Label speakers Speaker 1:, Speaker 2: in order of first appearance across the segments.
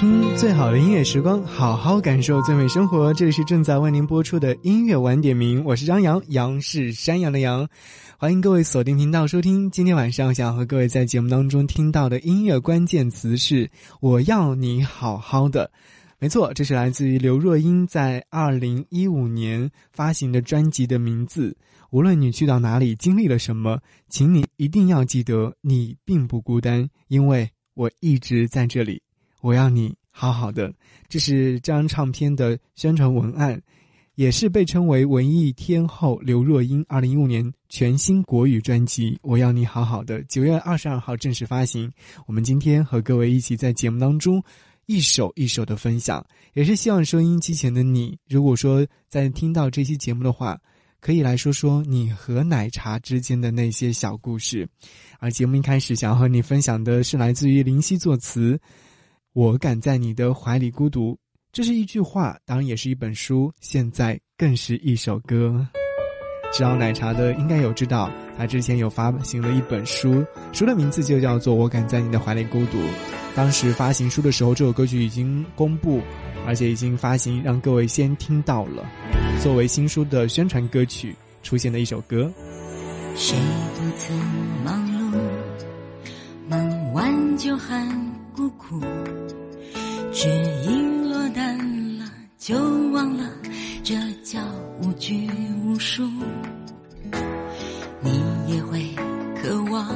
Speaker 1: 听最好的音乐时光，好好感受最美生活。这里是正在为您播出的音乐晚点名，我是张扬，杨是山羊的羊。欢迎各位锁定频道收听。今天晚上想和各位在节目当中听到的音乐关键词是“我要你好好的”。没错，这是来自于刘若英在二零一五年发行的专辑的名字。无论你去到哪里，经历了什么，请你一定要记得，你并不孤单，因为我一直在这里。我要你好好的，这是这张唱片的宣传文案，也是被称为文艺天后刘若英二零一五年全新国语专辑《我要你好好的》九月二十二号正式发行。我们今天和各位一起在节目当中一首一首的分享，也是希望收音机前的你，如果说在听到这期节目的话，可以来说说你和奶茶之间的那些小故事。而节目一开始想要和你分享的是来自于林夕作词。我敢在你的怀里孤独，这是一句话，当然也是一本书，现在更是一首歌。知道奶茶的应该有知道，他之前有发行了一本书，书的名字就叫做《我敢在你的怀里孤独》。当时发行书的时候，这首歌曲已经公布，而且已经发行，让各位先听到了。作为新书的宣传歌曲，出现的一首歌。
Speaker 2: 谁不曾忙碌，忙完就喊。孤苦，只因落单了就忘了，这叫无拘无束。你也会渴望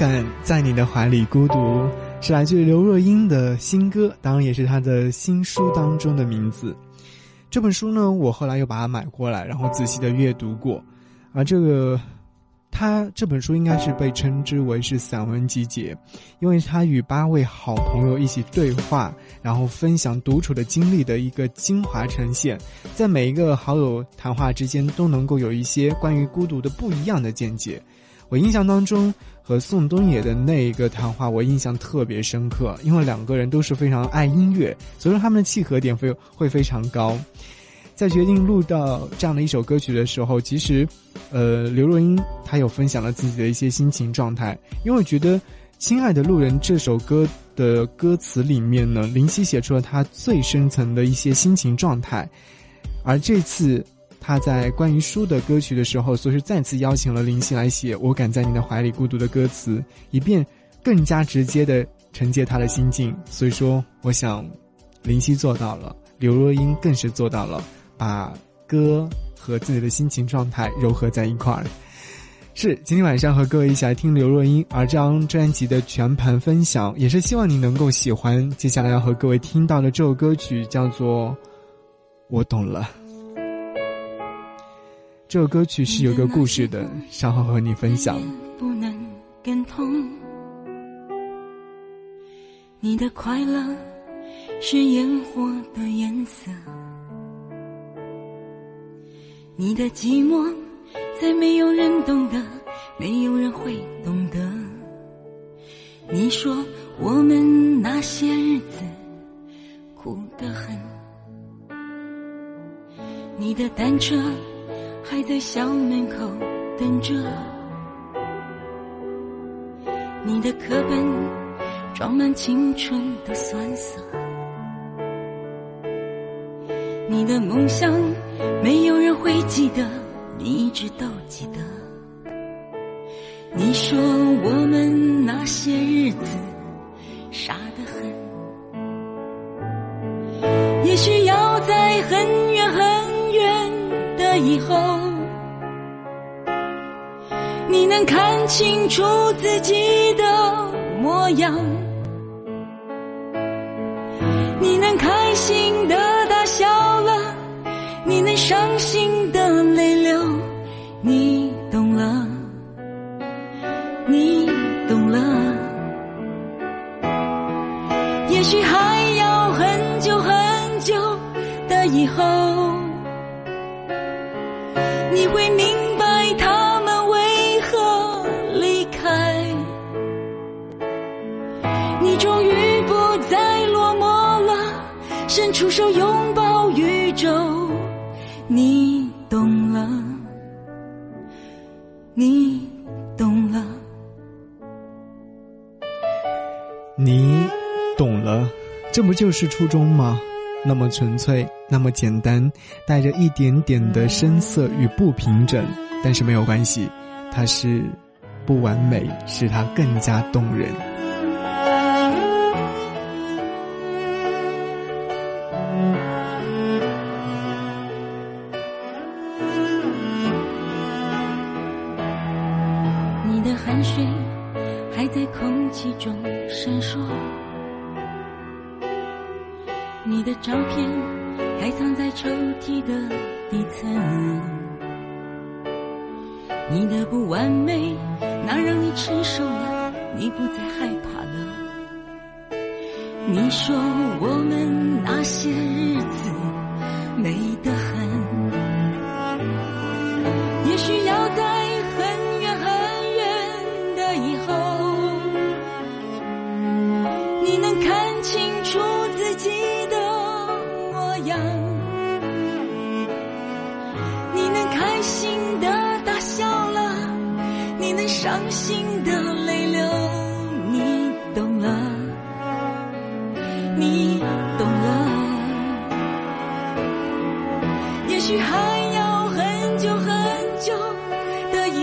Speaker 2: 敢在你的
Speaker 1: 怀里孤独，是来自刘若英的新歌，当然也是她的新书当中的名字。这本书呢，我后来又把它买过来，然后仔细的阅读过。而这个，他这本书应该是被称之为是散文集结，因为他与八位好朋友一起对话，然后分享独处的经历的一个精华呈现，在每一个好友谈话之间都能够有一些关于孤独的不一样的见解。我印象当中和宋冬野的那一个谈话，我印象特别深刻，因为两个人都是非常爱音乐，所以说他们的契合点会会非常高。在决定录到这样的一首歌曲的时候，其实，呃，刘若英她有分享了自己的一些心情状态，因为我觉得《亲爱的路人》这首歌的歌词里面呢，林夕写出了他最深层的一些心情状态，而这次。他在关于书的歌曲的时候，所以是再次邀请了林夕来写《我敢在你的怀里孤独》的歌词，以便更加直接的承接他的心境。所以说，我想林夕做到了，刘若英更是做到了，把歌和自己的心情状态糅合在一块儿。是今天晚上和各位一起来听刘若英，而这张专辑的全盘分享，也是希望你能够喜欢。接下来要和各位听到的这首歌曲叫做《我懂了》。这首歌曲是有个故事的，稍后和你分享。
Speaker 2: 不能更痛，你的快乐是烟火的颜色，你的寂寞再没有人懂得，没有人会懂得。你说我们那些日子苦得很，你的单车。还在校门口等着，你的课本装满青春的酸涩，你的梦想没有人会记得，你一直都记得。你说我们那些日子傻得很，也许要在很了以后。你能看清楚自己的模样，你能开心的大笑了，你能伤心的泪流，你伸出手拥抱宇宙，你懂了，你懂了，
Speaker 1: 你懂了，这不就是初衷吗？那么纯粹，那么简单，带着一点点的深色与不平整，但是没有关系，它是不完美，使它更加动人。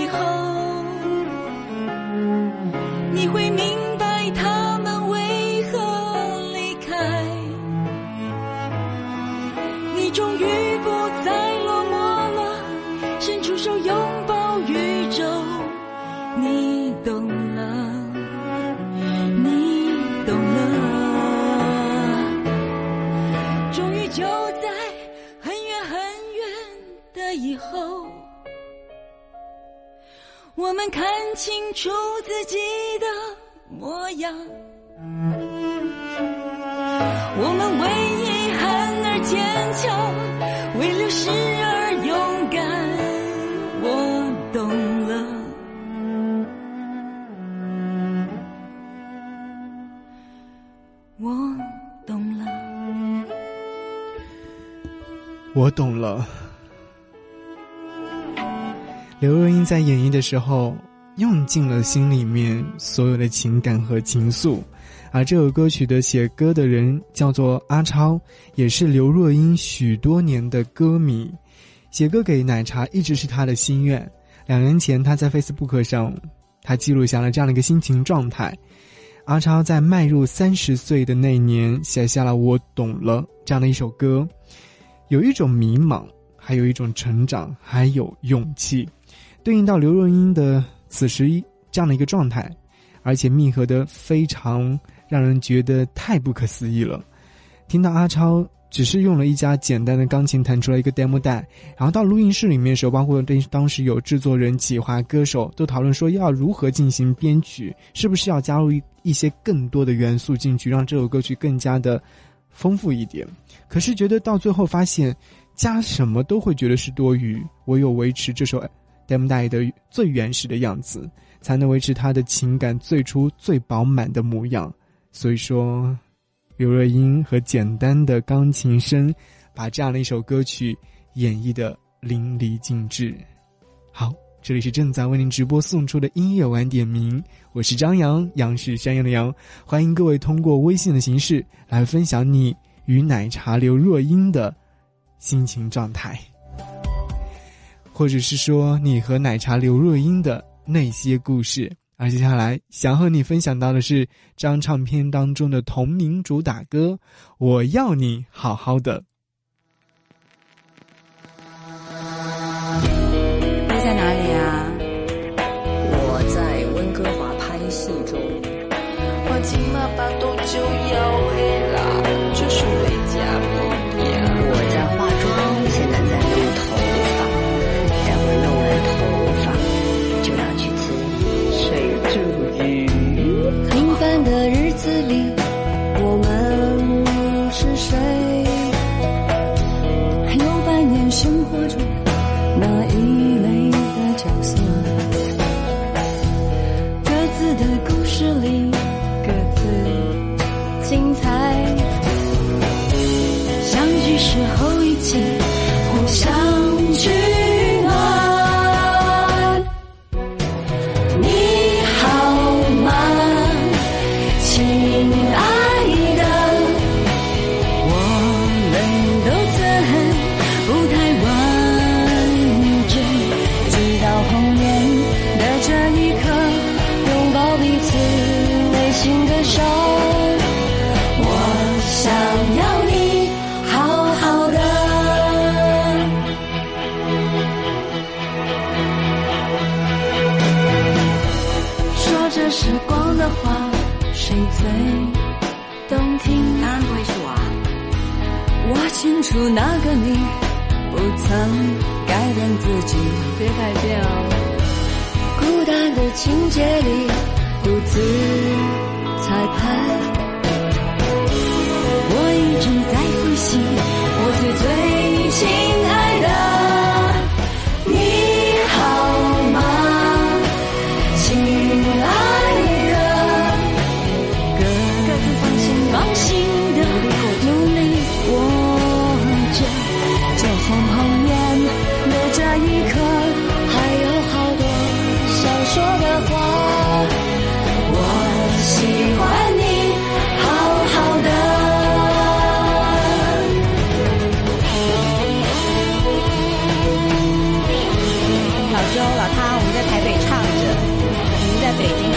Speaker 2: 后，你
Speaker 1: 会明。在演绎的时候，用尽了心里面所有的情感和情愫，而这首歌曲的写歌的人叫做阿超，也是刘若英许多年的歌迷。写歌给奶茶一直是他的心愿。两年前，他在 Facebook 上，他记录下了这样的一个心情状态。阿超在迈入三十岁的那年，写下了《我懂了》这样的一首歌。有一种迷茫，还有一种成长，还有勇气，对应到刘若英的此时这样的一个状态，而且密合的非常让人觉得太不可思议了。听到阿超只是用了一家简单的钢琴弹出了一个 demo 带，然后到录音室里面的时候，包括对当时有制作人、企划、歌手都讨论说要如何进行编曲，是不是要加入一一些更多的元素进去，让这首歌曲更加的。丰富一点，可是觉得到最后发现，加什么都会觉得是多余，唯有维持这首《demo 带》的最原始的样子，才能维持他的情感最初最饱满的模样。所以说，刘若英和简单的钢琴声，把这样的一首歌曲演绎的淋漓尽致。好。这里是正在为您直播送出的音乐晚点名，我是张扬，杨是山羊的羊，欢迎各位通过微信的形式来分享你与奶茶刘若英的心情状态，或者是说你和奶茶刘若英的那些故事。而接下来想和你分享到的是这张唱片当中的同名主打歌《我要你好好的》。
Speaker 3: 老汤，
Speaker 4: 我
Speaker 2: 们在台北唱着，你们在北京。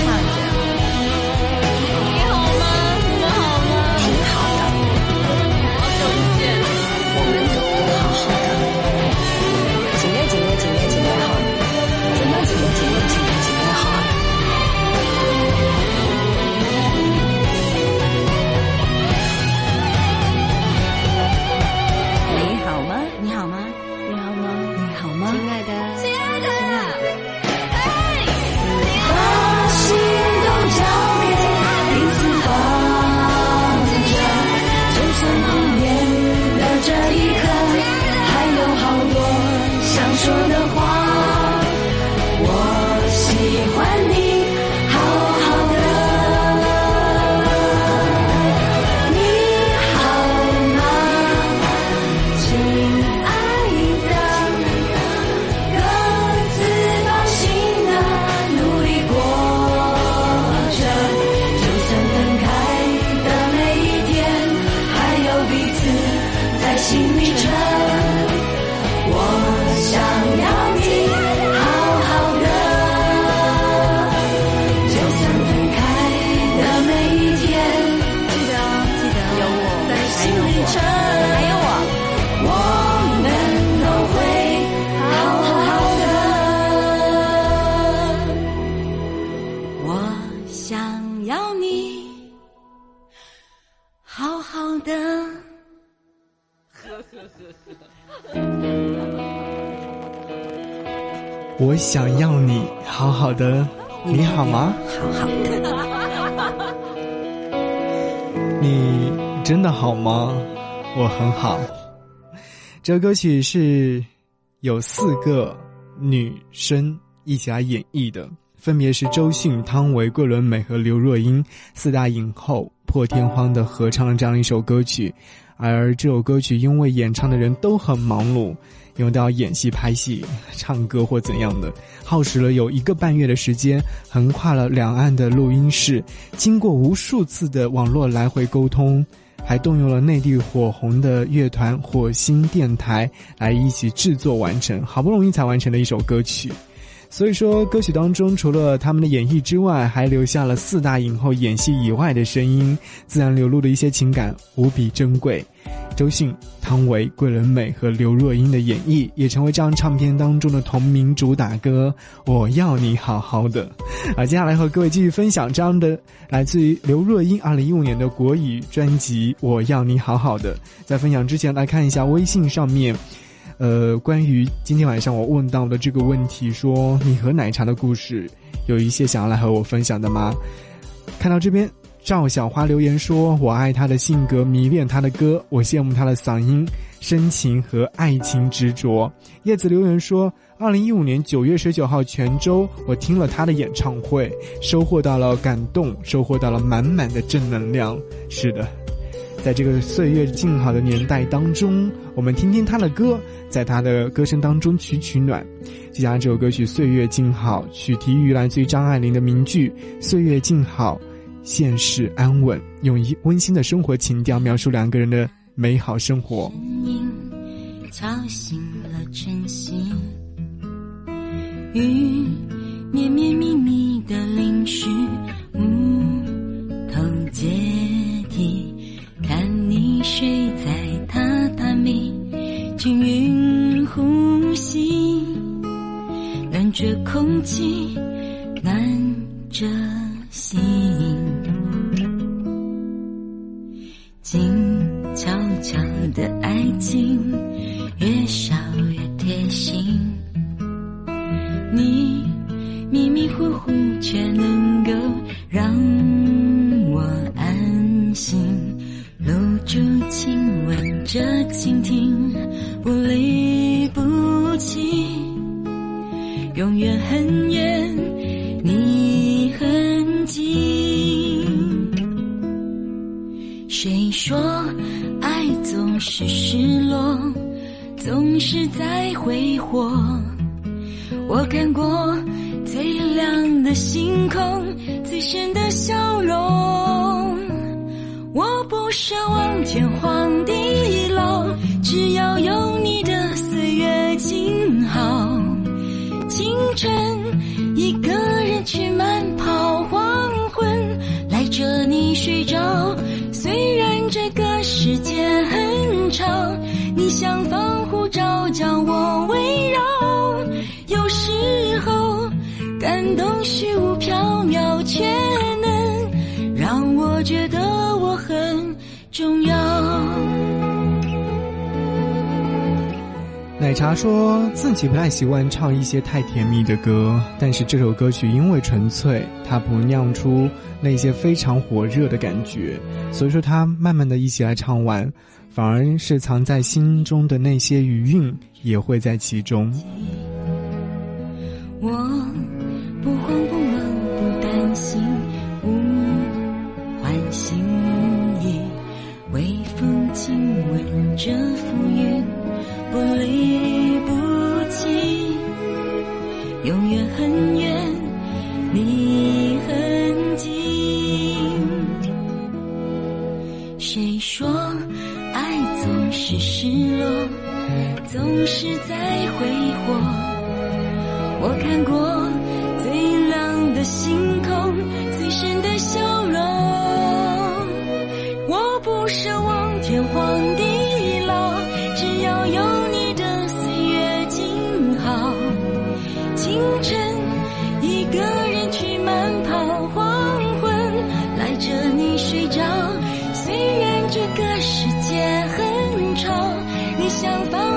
Speaker 2: 呵呵呵我
Speaker 1: 想要你好好的。你好吗？
Speaker 4: 好好。的
Speaker 1: 你真的好吗？我很好。这歌曲是有四个女生一起来演绎的。分别是周迅、汤唯、桂纶镁和刘若英四大影后破天荒的合唱了这样一首歌曲。而这首歌曲因为演唱的人都很忙碌，因为都要演戏、拍戏、唱歌或怎样的，耗时了有一个半月的时间，横跨了两岸的录音室，经过无数次的网络来回沟通，还动用了内地火红的乐团火星电台来一起制作完成，好不容易才完成的一首歌曲。所以说，歌曲当中除了他们的演绎之外，还留下了四大影后演戏以外的声音，自然流露的一些情感无比珍贵。周迅、汤唯、桂纶镁和刘若英的演绎，也成为这张唱片当中的同名主打歌《我要你好好的》。啊，接下来和各位继续分享这样的来自于刘若英二零一五年的国语专辑《我要你好好的》。在分享之前，来看一下微信上面。呃，关于今天晚上我问到的这个问题，说你和奶茶的故事，有一些想要来和我分享的吗？看到这边，赵小花留言说：“我爱他的性格，迷恋他的歌，我羡慕他的嗓音，深情和爱情执着。”叶子留言说：“二零一五年九月十九号泉州，我听了他的演唱会，收获到了感动，收获到了满满的正能量。”是的。在这个岁月静好的年代当中，我们听听他的歌，在他的歌声当中取取暖。接下来这首歌曲《岁月静好》，取题于来自于张爱玲的名句：“岁月静好，现世安稳。”用一温馨的生活情调描述两个人的美好生活。
Speaker 2: 声音敲醒了晨曦，雨绵绵密密的淋湿木头阶梯，看你睡在榻榻米，均匀呼吸，暖着空气，暖着心。静悄悄的爱情，越少越贴心。你迷迷糊糊，却能够让我安心。露珠亲吻着蜻蜓，不离不弃，永远很远，你很近。谁说爱总是失落，总是在挥霍？我看过最亮的星空，最深的笑容。我不奢望天荒地老，只要有你的岁月静好。清晨，一个人去慢跑，黄昏赖着你睡着。虽然这个世界很吵，你像防护罩将我围绕。有时候感动虚无缥缈，却能让我觉得重要。
Speaker 1: 奶茶说自己不太习惯唱一些太甜蜜的歌，但是这首歌曲因为纯粹，它不酿出那些非常火热的感觉，所以说他慢慢的一起来唱完，反而是藏在心中的那些余韵也会在其中。
Speaker 2: 我不慌不忙，不担心，这浮云，不离不弃，永远很远，你很近。谁说爱总是失落，总是在挥霍？我看过最亮的星空，最深的想放。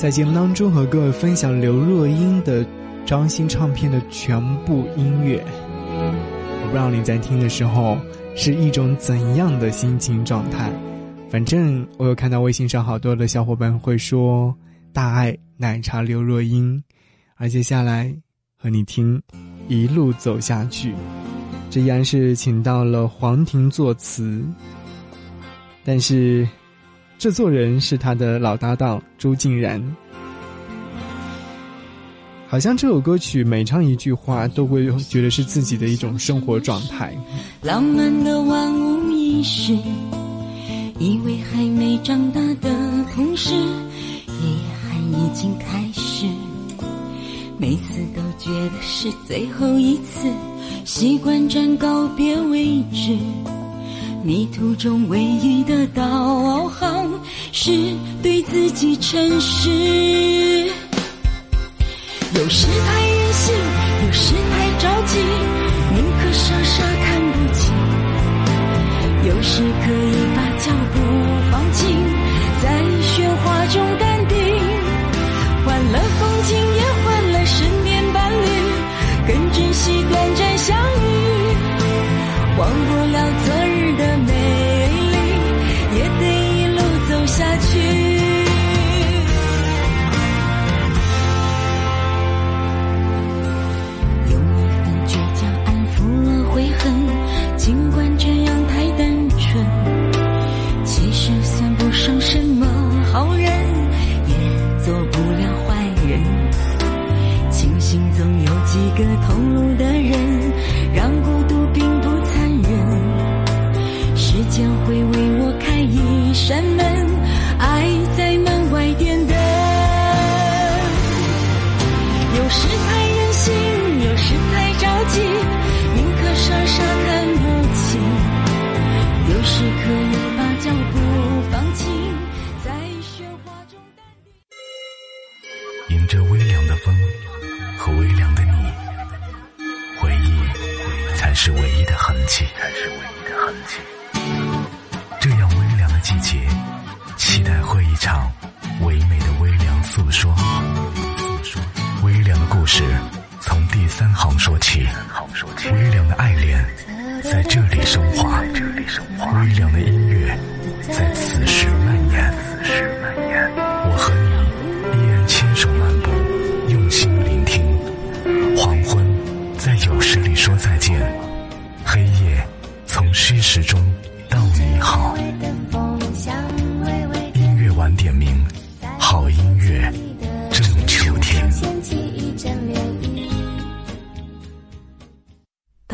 Speaker 1: 在节目当中和各位分享刘若英的张新唱片的全部音乐。我不知道你在听的时候是一种怎样的心情状态。反正我有看到微信上好多的小伙伴会说大爱奶茶刘若英，而接下来和你听一路走下去，这依然是请到了黄婷作词，但是制作人是他的老搭档朱静然。好像这首歌曲每唱一句话，都会觉得是自己的一种生活状态。
Speaker 2: 浪漫的万无一失，以为还没长大的同时，遗憾已经开始。每次都觉得是最后一次，习惯站告别位置。迷途中唯一的导航是对自己诚实。有时太任性，有时太着急，宁可傻傻看不清。有时可以几个同路的人，让孤独并不残忍。时间会为我开一扇门，
Speaker 5: 是唯一的痕迹。这样微凉的季节，期待会一场唯美的微凉诉说。诉说微凉的故事，从第三行说起。微凉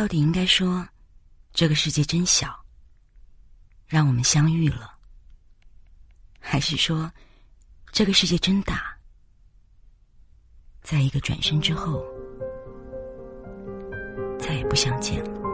Speaker 2: 到底应该说，这个世界真小，让我们相遇了；还是说，这个世界真大，在一个转身之后，再也不相见了。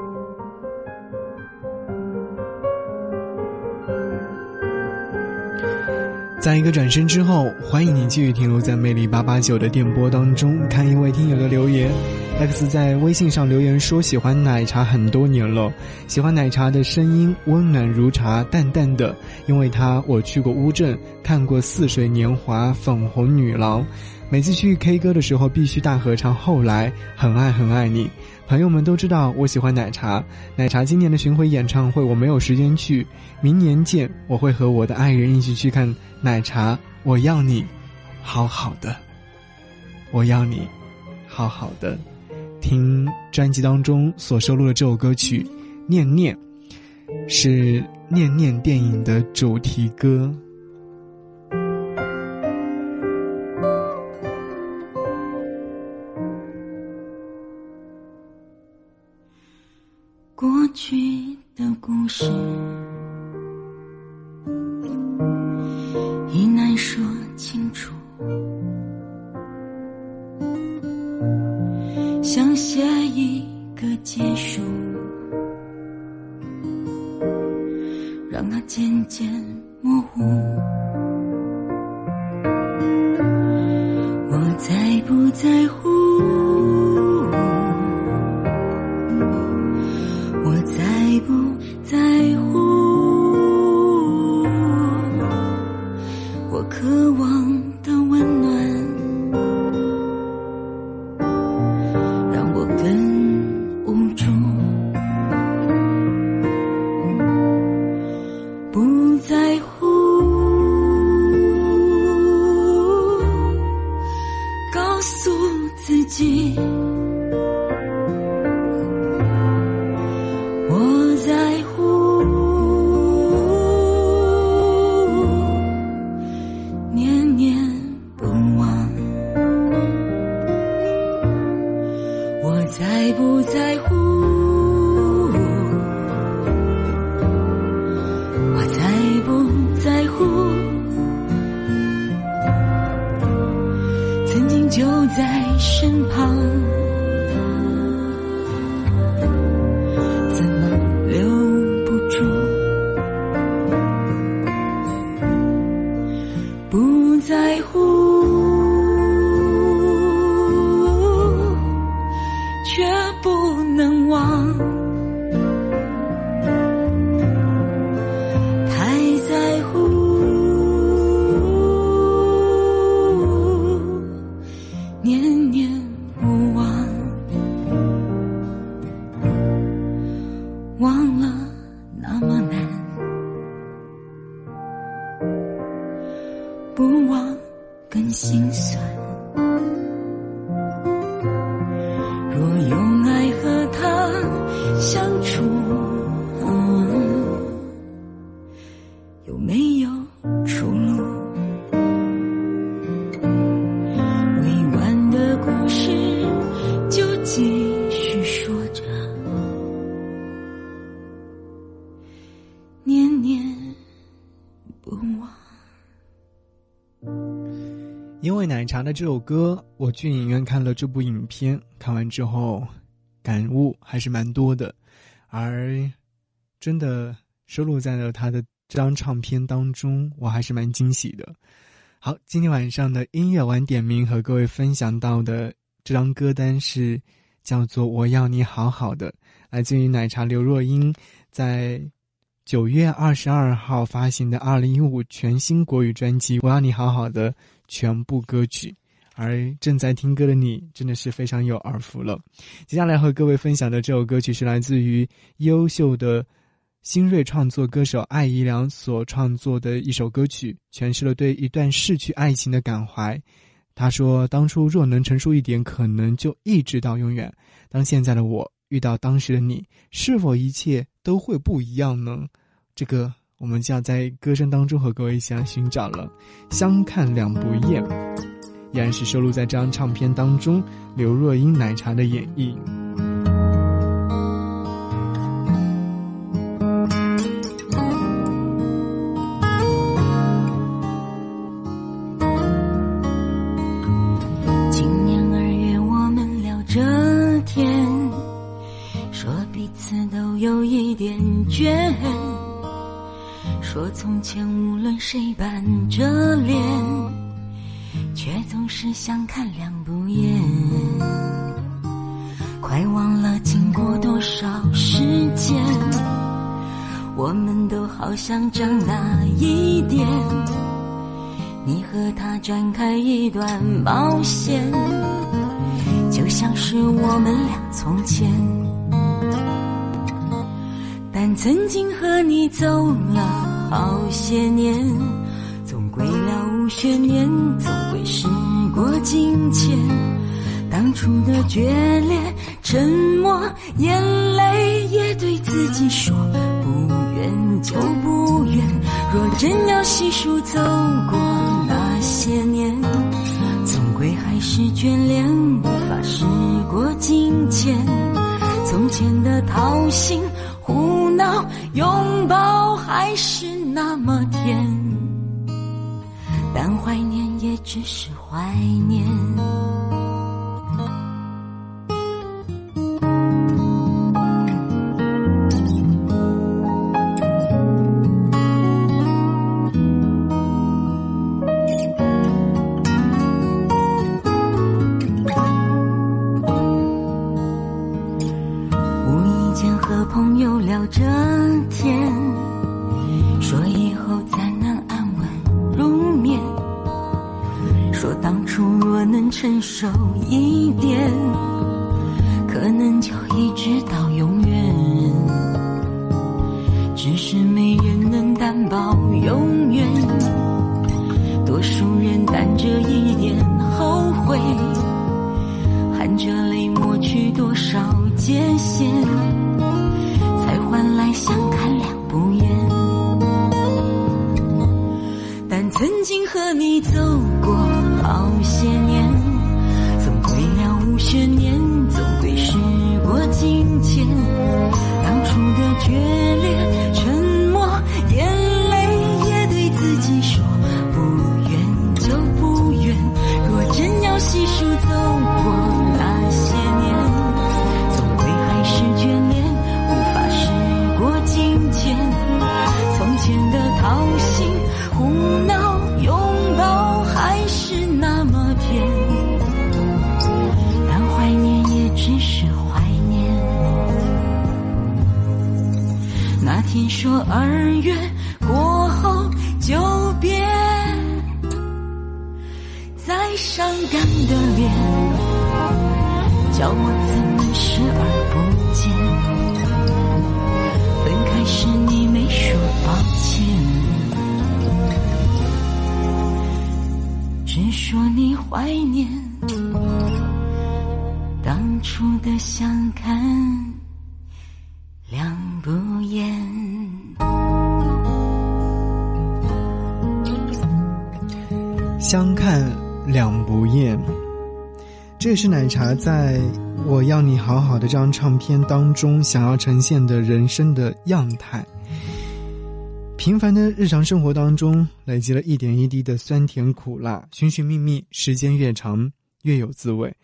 Speaker 1: 在一个转身之后，欢迎你继续停留在魅力八八九的电波当中，看一位听友的留言。X 在微信上留言说喜欢奶茶很多年了，喜欢奶茶的声音温暖如茶，淡淡的。因为他我去过乌镇，看过《似水年华》《粉红女郎》，每次去 K 歌的时候必须大合唱。后来很爱很爱你。朋友们都知道我喜欢奶茶，奶茶今年的巡回演唱会我没有时间去，明年见，我会和我的爱人一起去看奶茶。我要你，好好的，我要你，好好的。听专辑当中所收录的这首歌曲《念念》，是《念念》电影的主题歌。
Speaker 2: 在身旁。那
Speaker 1: 这首歌，我去影院看了这部影片，看完之后感悟还是蛮多的，而真的收录在了他的这张唱片当中，我还是蛮惊喜的。好，今天晚上的音乐晚点名和各位分享到的这张歌单是叫做《我要你好好的》，来自于奶茶刘若英在九月二十二号发行的二零一五全新国语专辑《我要你好好的》全部歌曲，而正在听歌的你真的是非常有耳福了。接下来和各位分享的这首歌曲是来自于优秀的新锐创作歌手艾怡良所创作的一首歌曲，诠释了对一段逝去爱情的感怀。他说：“当初若能成熟一点，可能就一直到永远。当现在的我遇到当时的你，是否一切都会不一样呢？”这个我们就要在歌声当中和各位一起来寻找了。相看两不厌，依然是收录在这张唱片当中，刘若英奶茶的演绎。
Speaker 2: 前无论谁板着脸，却总是相看两不厌。快忘了经过多少时间，我们都好像长大一点。你和他展开一段冒险，就像是我们俩从前。但曾经和你走了好些年，总归了无悬念，总归时过境迁。当初的决裂、沉默，眼泪也对自己说：不愿就不愿。若真要细数走过那些年，总归还是眷恋，无法时过境迁。从前的掏心胡闹，拥抱还是那么甜，但怀念也只是怀念。是
Speaker 1: 奶茶在我要你好好的这张唱片当中想要呈现的人生的样态。平凡的日常生活当中，累积了一点一滴的酸甜苦辣，寻寻觅觅，时间越长越有滋味。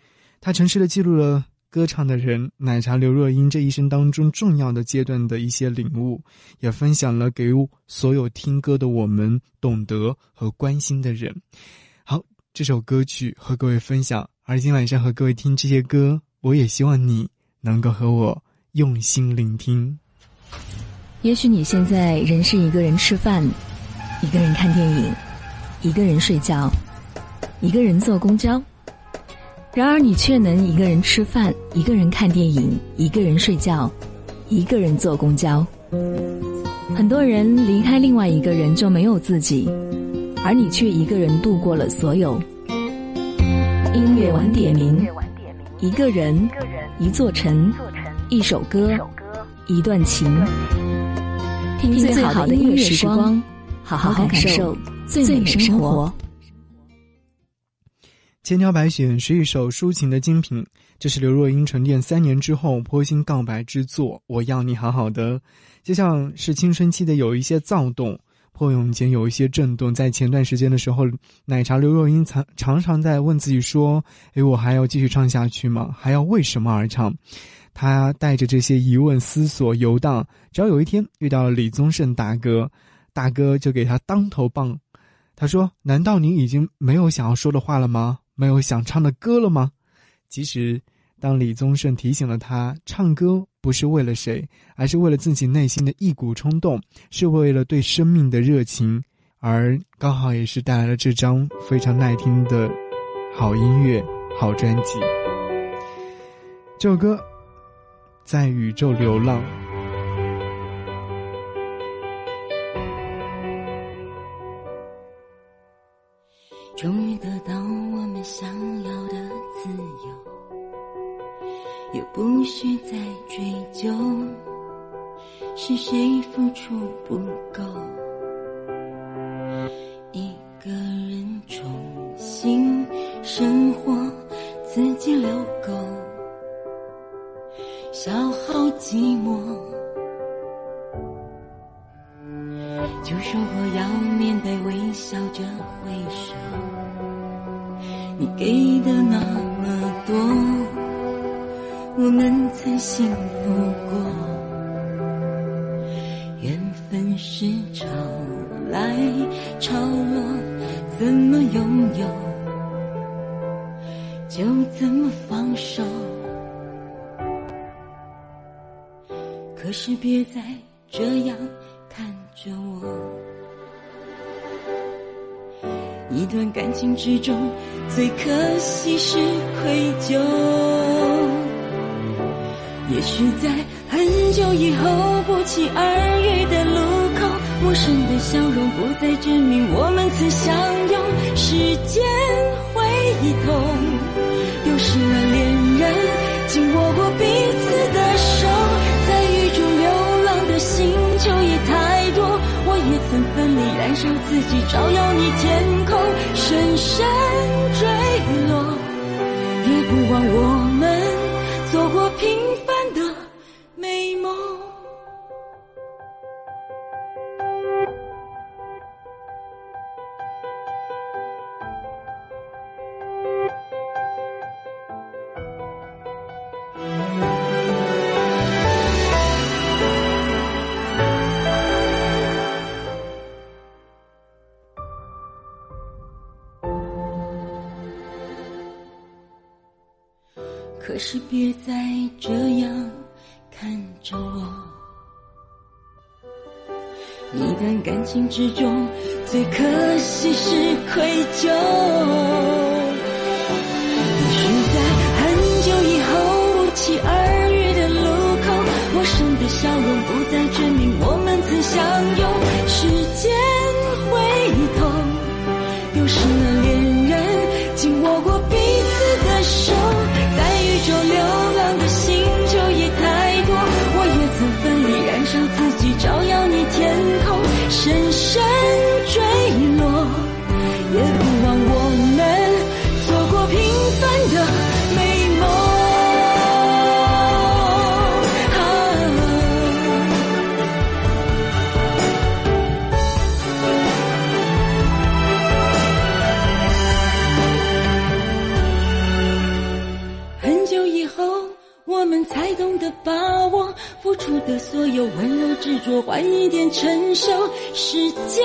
Speaker 1: 它诚实的记录了歌唱的人奶茶刘若英这一生当中重要的阶段的一些领悟，也分享了给所有听歌的我们懂得和关心的人。好，这首歌曲和各位分享，而今晚上和各位听这些歌，我也希望你能够和我用心聆听。
Speaker 6: 也许你现在仍是一个人吃饭，一个人看电影，一个人睡觉，一个人坐公交。然而，你却能一个人吃饭，一个人看电影，一个人睡觉，一个人坐公交。很多人离开另外一个人就没有自己，而你却一个人度过了所有。音乐晚点名，一个人，一座城，一首歌，一段情。听最好的音乐时光，好好感受最美生活。
Speaker 1: 千挑百选是一首抒情的精品，这是刘若英沉淀三年之后颇心告白之作《我要你好好的》，就像是青春期的有一些躁动，破蛹间有一些震动。在前段时间的时候，奶茶刘若英常常常在问自己说：“诶，我还要继续唱下去吗？还要为什么而唱？”他带着这些疑问思索游荡，直到有一天遇到了李宗盛大哥，大哥就给他当头棒，他说：“难道你已经没有想要说的话了吗？没有想唱的歌了吗？”其实，当李宗盛提醒了他，唱歌不是为了谁，而是为了自己内心的一股冲动，是为了对生命的热情，而刚好也是带来了这张非常耐听的好音乐、好专辑。这首歌。在宇宙流浪，
Speaker 2: 终于得到我们想是在追究是谁付出不够。是别再这样看着我。一段感情之中，最可惜是愧疚。换一点承受。时间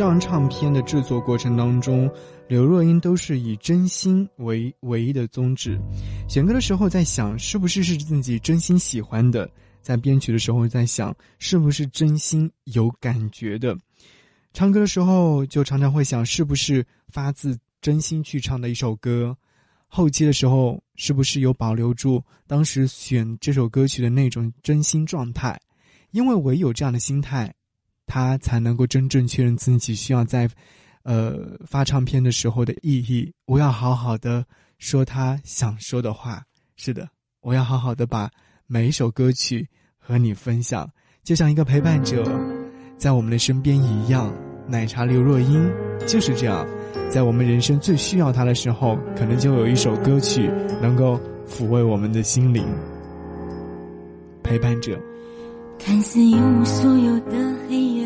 Speaker 1: 这样唱片的制作过程当中，刘若英都是以真心为唯一的宗旨。选歌的时候在想，是不是是自己真心喜欢的；在编曲的时候在想，是不是真心有感觉的。唱歌的时候就常常会想，是不是发自真心去唱的一首歌。后期的时候，是不是有保留住当时选这首歌曲的那种真心状态？因为唯有这样的心态，他才能够真正确认自己需要在，呃，发唱片的时候的意义。我要好好的说他想说的话。是的，我要好好的把每一首歌曲和你分享，就像一个陪伴者在我们的身边一样。奶茶刘若英就是这样，在我们人生最需要她的时候，可能就有一首歌曲能够抚慰我们的心灵。陪伴者。
Speaker 2: 看似一无所有的黑夜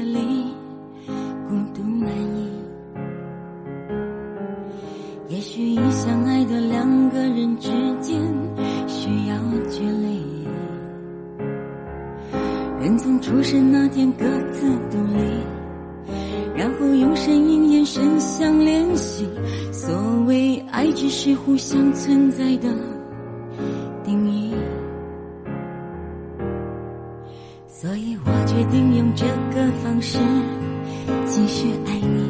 Speaker 2: 人从出生那天各自独立，然后用声音眼神相联系。所谓爱，只是互相存在的定义。所以我决定用这个方式继续爱你，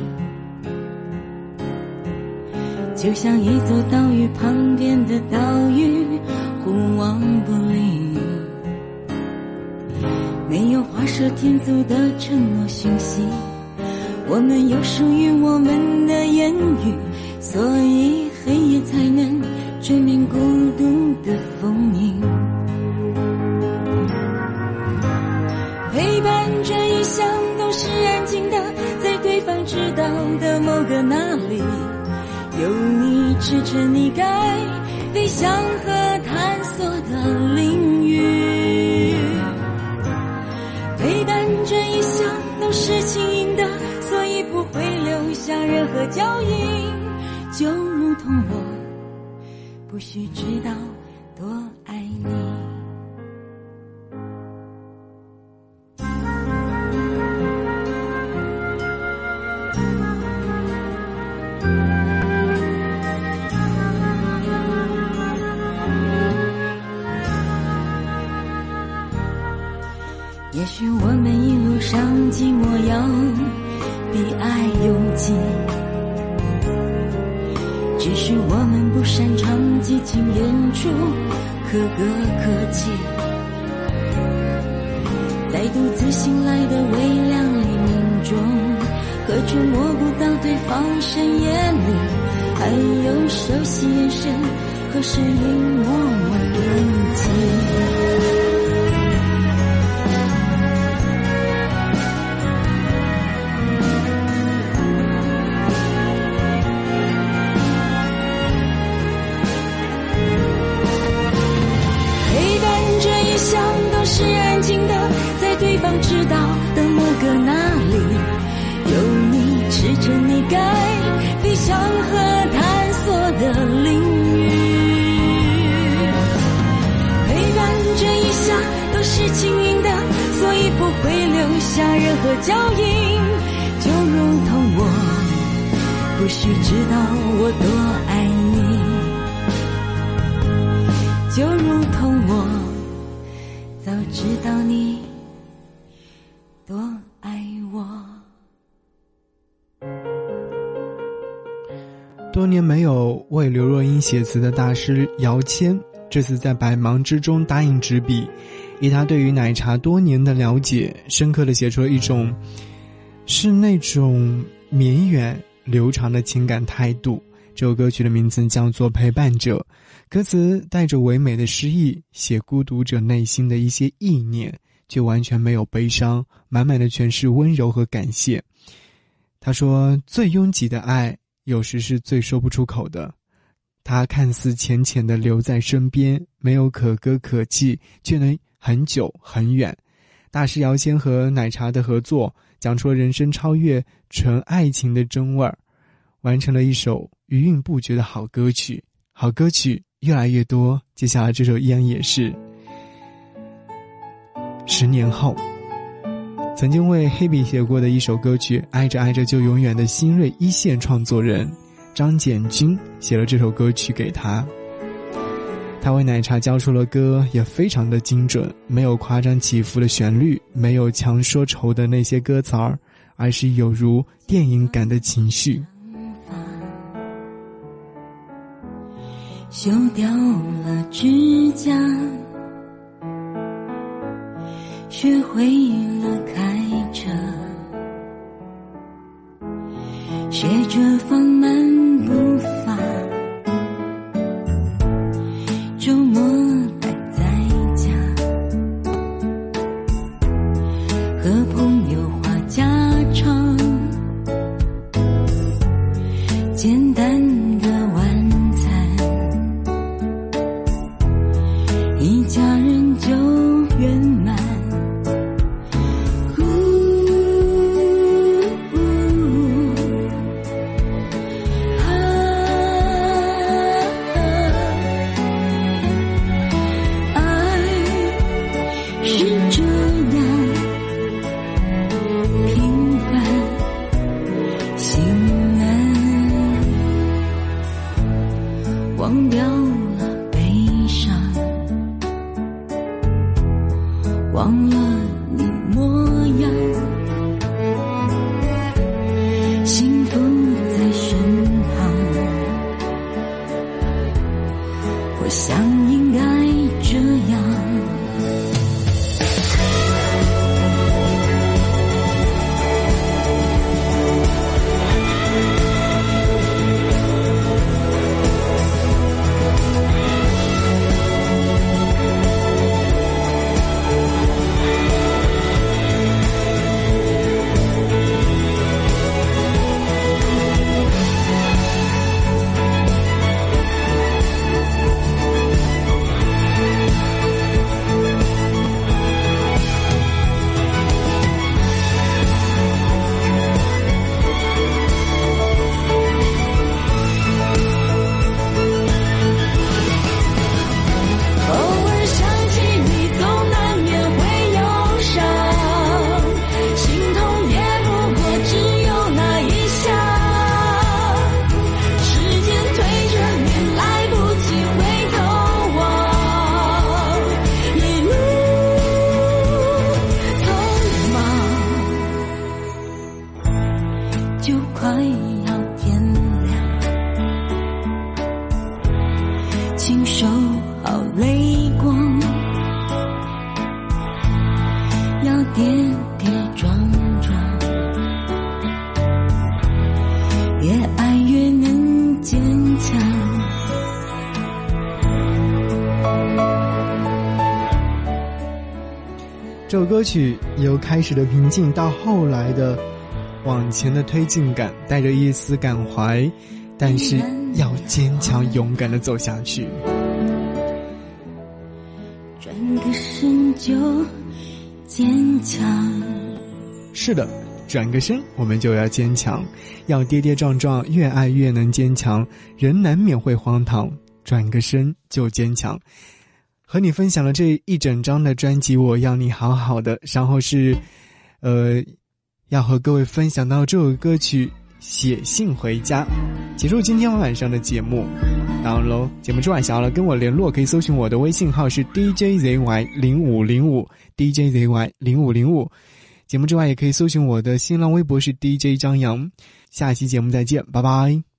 Speaker 2: 就像一座岛屿旁边的岛屿，互望不离。没有画蛇添足的承诺讯息，我们有属于我们的言语，所以黑夜才能追眠孤独的风影。陪伴着一生都是安静的，在对方知道的某个哪里，有你支撑你该飞翔和探索的领域。这一向都是轻盈的，所以不会留下任何脚印，就如同我不需知道多只是我们不擅长激情演出，可歌可泣。在独自醒来的微亮黎明中，何处摸不到对方深夜里，还有熟悉眼神和声音默默惦记。下任何脚印，就如同我不需知道我多爱你。就如同我早知道你多爱我。
Speaker 1: 多年没有为刘若英写词的大师姚谦，这次在百忙之中答应执笔，以他对于奶茶多年的了解，深刻的写出了一种，是那种绵远流长的情感态度。这首歌曲的名字叫做《陪伴者》，歌词带着唯美的诗意，写孤独者内心的一些意念，却完全没有悲伤，满满的全是温柔和感谢。他说：“最拥挤的爱。”有时是最说不出口的，它看似浅浅的留在身边，没有可歌可泣，却能很久很远。大师姚谦和奶茶的合作，讲出了人生超越纯爱情的真味儿，完成了一首余韵不绝的好歌曲。好歌曲越来越多，接下来这首依然也是。十年后。曾经为黑笔写过的一首歌曲《爱着爱着就永远》的新锐一线创作人张简君写了这首歌曲给他。他为奶茶交出了歌，也非常的精准，没有夸张起伏的旋律，没有强说愁的那些歌词儿，而是有如电影感的情绪。
Speaker 2: 修掉了指甲，学会了开车，学着放慢
Speaker 1: 曲由开始的平静到后来的往前的推进感，带着一丝感怀，但是要坚强勇敢的走下去。
Speaker 2: 转个身就坚强。
Speaker 1: 是的，转个身我们就要坚强，要跌跌撞撞，越爱越能坚强。人难免会荒唐，转个身就坚强。和你分享了这一整张的专辑，我要你好好的。然后是，呃，要和各位分享到这首歌曲《写信回家》，结束今天晚上的节目。当然喽，节目之外想要来跟我联络，可以搜寻我的微信号是 DJZY 零五零五 DJZY 零五零五。节目之外，也可以搜寻我的新浪微博是 DJ 张扬。下期节目再见，拜拜。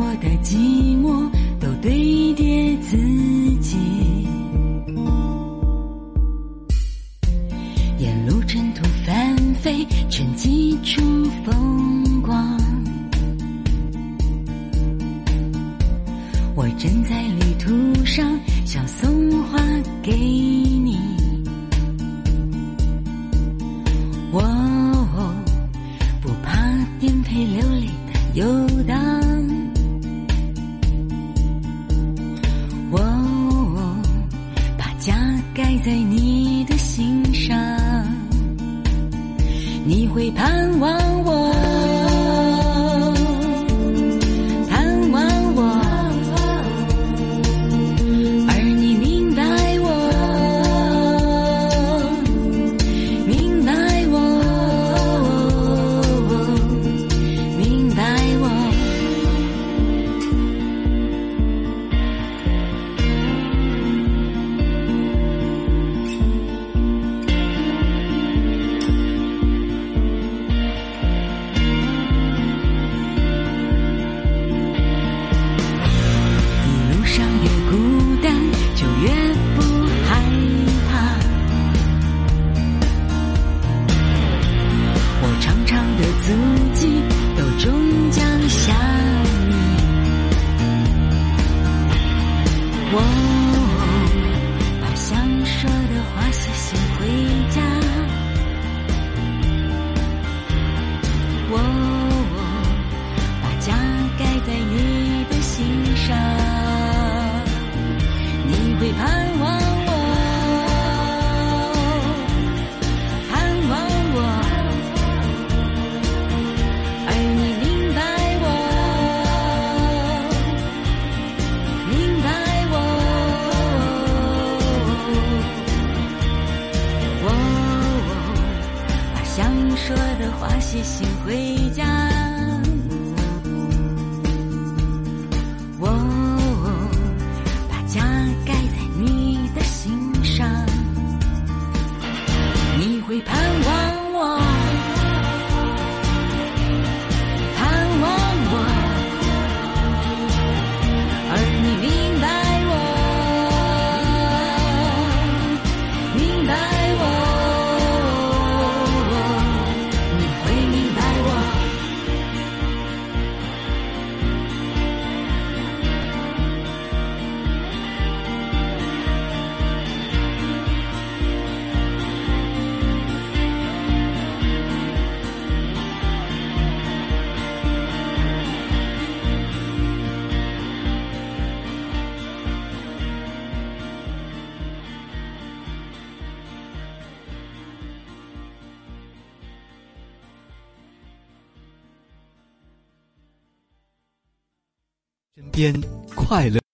Speaker 2: 我的寂寞，都堆叠自己。
Speaker 1: 快乐。